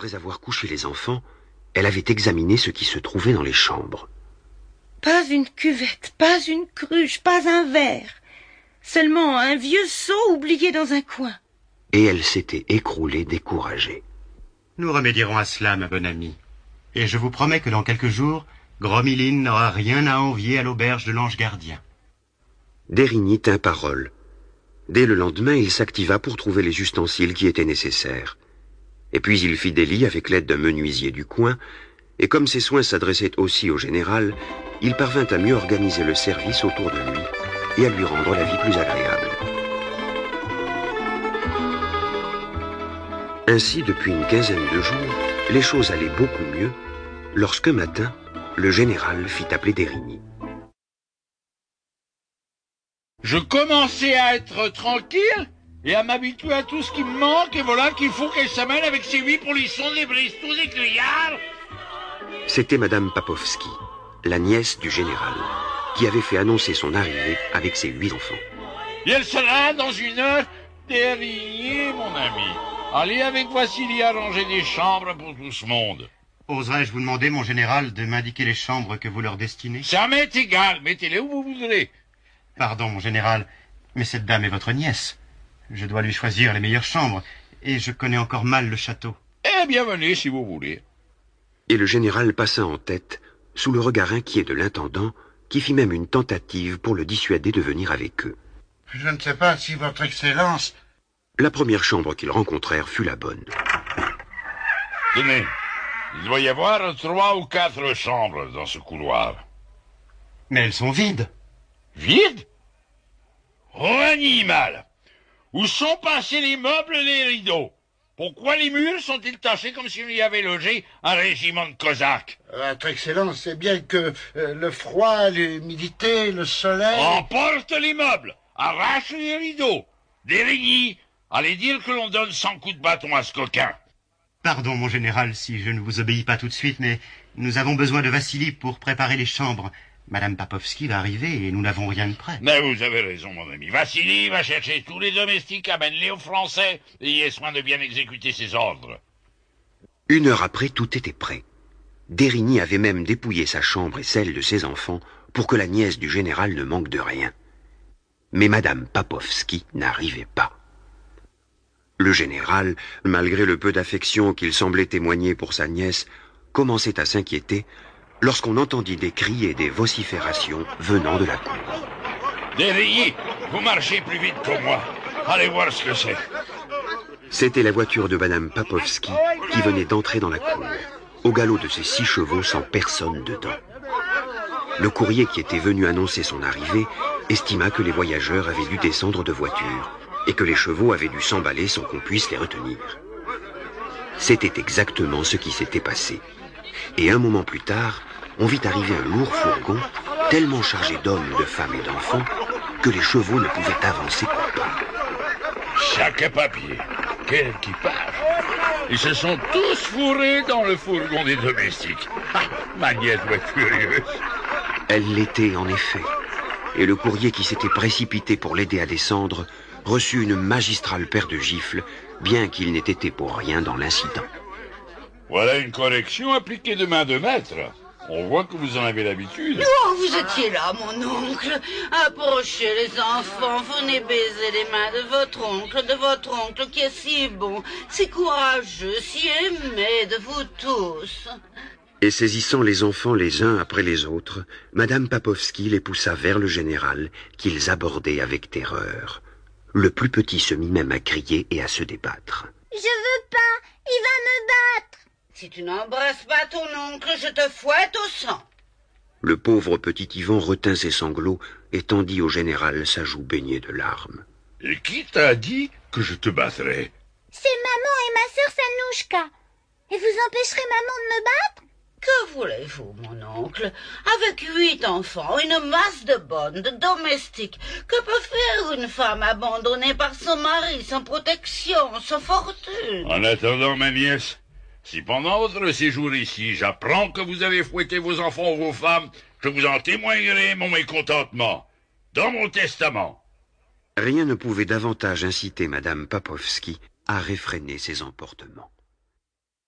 après avoir couché les enfants, elle avait examiné ce qui se trouvait dans les chambres. Pas une cuvette, pas une cruche, pas un verre. Seulement un vieux seau oublié dans un coin. Et elle s'était écroulée découragée. Nous remédierons à cela, ma bonne amie. Et je vous promets que dans quelques jours, Gromiline n'aura rien à envier à l'auberge de l'ange gardien. Dérigny tint parole. Dès le lendemain, il s'activa pour trouver les ustensiles qui étaient nécessaires. Et puis il fit des lits avec l'aide d'un menuisier du coin, et comme ses soins s'adressaient aussi au général, il parvint à mieux organiser le service autour de lui et à lui rendre la vie plus agréable. Ainsi, depuis une quinzaine de jours, les choses allaient beaucoup mieux, lorsqu'un matin, le général fit appeler Dérigny. Je commençais à être tranquille et à m'habituer à tout ce qui me manque, et voilà qu'il faut qu'elle s'amène avec ses huit polissons, des bristons, des cuillards. C'était Madame Papovski, la nièce du général, qui avait fait annoncer son arrivée avec ses huit enfants. Et elle sera dans une heure derrière, mon ami. Allez avec Vassili arranger des chambres pour tout ce monde. Oserais-je vous demander, mon général, de m'indiquer les chambres que vous leur destinez? Ça m'est égal, mettez-les où vous voudrez. Pardon, mon général, mais cette dame est votre nièce. Je dois lui choisir les meilleures chambres, et je connais encore mal le château. Eh bien, venez si vous voulez. Et le général passa en tête, sous le regard inquiet de l'intendant, qui fit même une tentative pour le dissuader de venir avec eux. Je ne sais pas si votre Excellence... La première chambre qu'ils rencontrèrent fut la bonne. Tenez, il doit y avoir trois ou quatre chambres dans ce couloir. Mais elles sont vides. Vides? Oh, animal Où sont passés les meubles et les rideaux? Pourquoi les murs sont-ils tachés comme s'il y avait logé un régiment de cosaques? Votre Excellence sait bien que euh, le froid, l'humidité, le soleil... Emporte les meubles Arrache les rideaux Dérigny Allez dire que l'on donne cent coups de bâton à ce coquin. Pardon, mon général, si je ne vous obéis pas tout de suite, mais nous avons besoin de Vassili pour préparer les chambres. Madame Papovski va arriver et nous n'avons rien de prêt. Mais vous avez raison, mon ami. Vassili va chercher tous les domestiques, amène-les aux Français, et ayez soin de bien exécuter ses ordres. Une heure après, tout était prêt. Dérigny avait même dépouillé sa chambre et celle de ses enfants pour que la nièce du général ne manque de rien. Mais Madame Papovski n'arrivait pas. Le général, malgré le peu d'affection qu'il semblait témoigner pour sa nièce, commençait à s'inquiéter lorsqu'on entendit des cris et des vociférations venant de la cour. Dérayez Vous marchez plus vite que moi. Allez voir ce que c'est. C'était la voiture de Madame Papovski qui venait d'entrer dans la cour, au galop de ses six chevaux sans personne dedans. Le courrier qui était venu annoncer son arrivée estima que les voyageurs avaient dû descendre de voiture et que les chevaux avaient dû s'emballer sans qu'on puisse les retenir. C'était exactement ce qui s'était passé. Et un moment plus tard, on vit arriver un lourd fourgon, tellement chargé d'hommes, de femmes et d'enfants, que les chevaux ne pouvaient avancer qu'au pas. Chaque papier, quel équipage Ils se sont tous fourrés dans le fourgon des domestiques. Ah, ma nièce doit être furieuse. Elle l'était en effet. Et le courrier qui s'était précipité pour l'aider à descendre reçut une magistrale paire de gifles, bien qu'il n'ait été pour rien dans l'incident. Voilà une correction appliquée de main de maître. On voit que vous en avez l'habitude. Oh, vous étiez là, mon oncle. Approchez les enfants, venez baiser les mains de votre oncle, de votre oncle qui est si bon, si courageux, si aimé de vous tous. Et saisissant les enfants les uns après les autres, Madame Papovski les poussa vers le général, qu'ils abordaient avec terreur. Le plus petit se mit même à crier et à se débattre. Je veux pas, il va me battre. Si tu n'embrasses pas ton oncle, je te fouette au sang. Le pauvre petit Ivan retint ses sanglots et tendit au général sa joue baignée de larmes. Et qui t'a dit que je te battrais? C'est maman et ma sœur Sanouchka. Et vous empêcherez maman de me battre? Que voulez-vous, mon oncle? Avec huit enfants, une masse de bonnes, de domestiques, que peut faire une femme abandonnée par son mari, sans protection, sans fortune? En attendant, ma nièce, si pendant votre séjour ici, j'apprends que vous avez fouetté vos enfants ou vos femmes, je vous en témoignerai mon mécontentement. Dans mon testament. Rien ne pouvait davantage inciter Madame Papovski à réfréner ses emportements.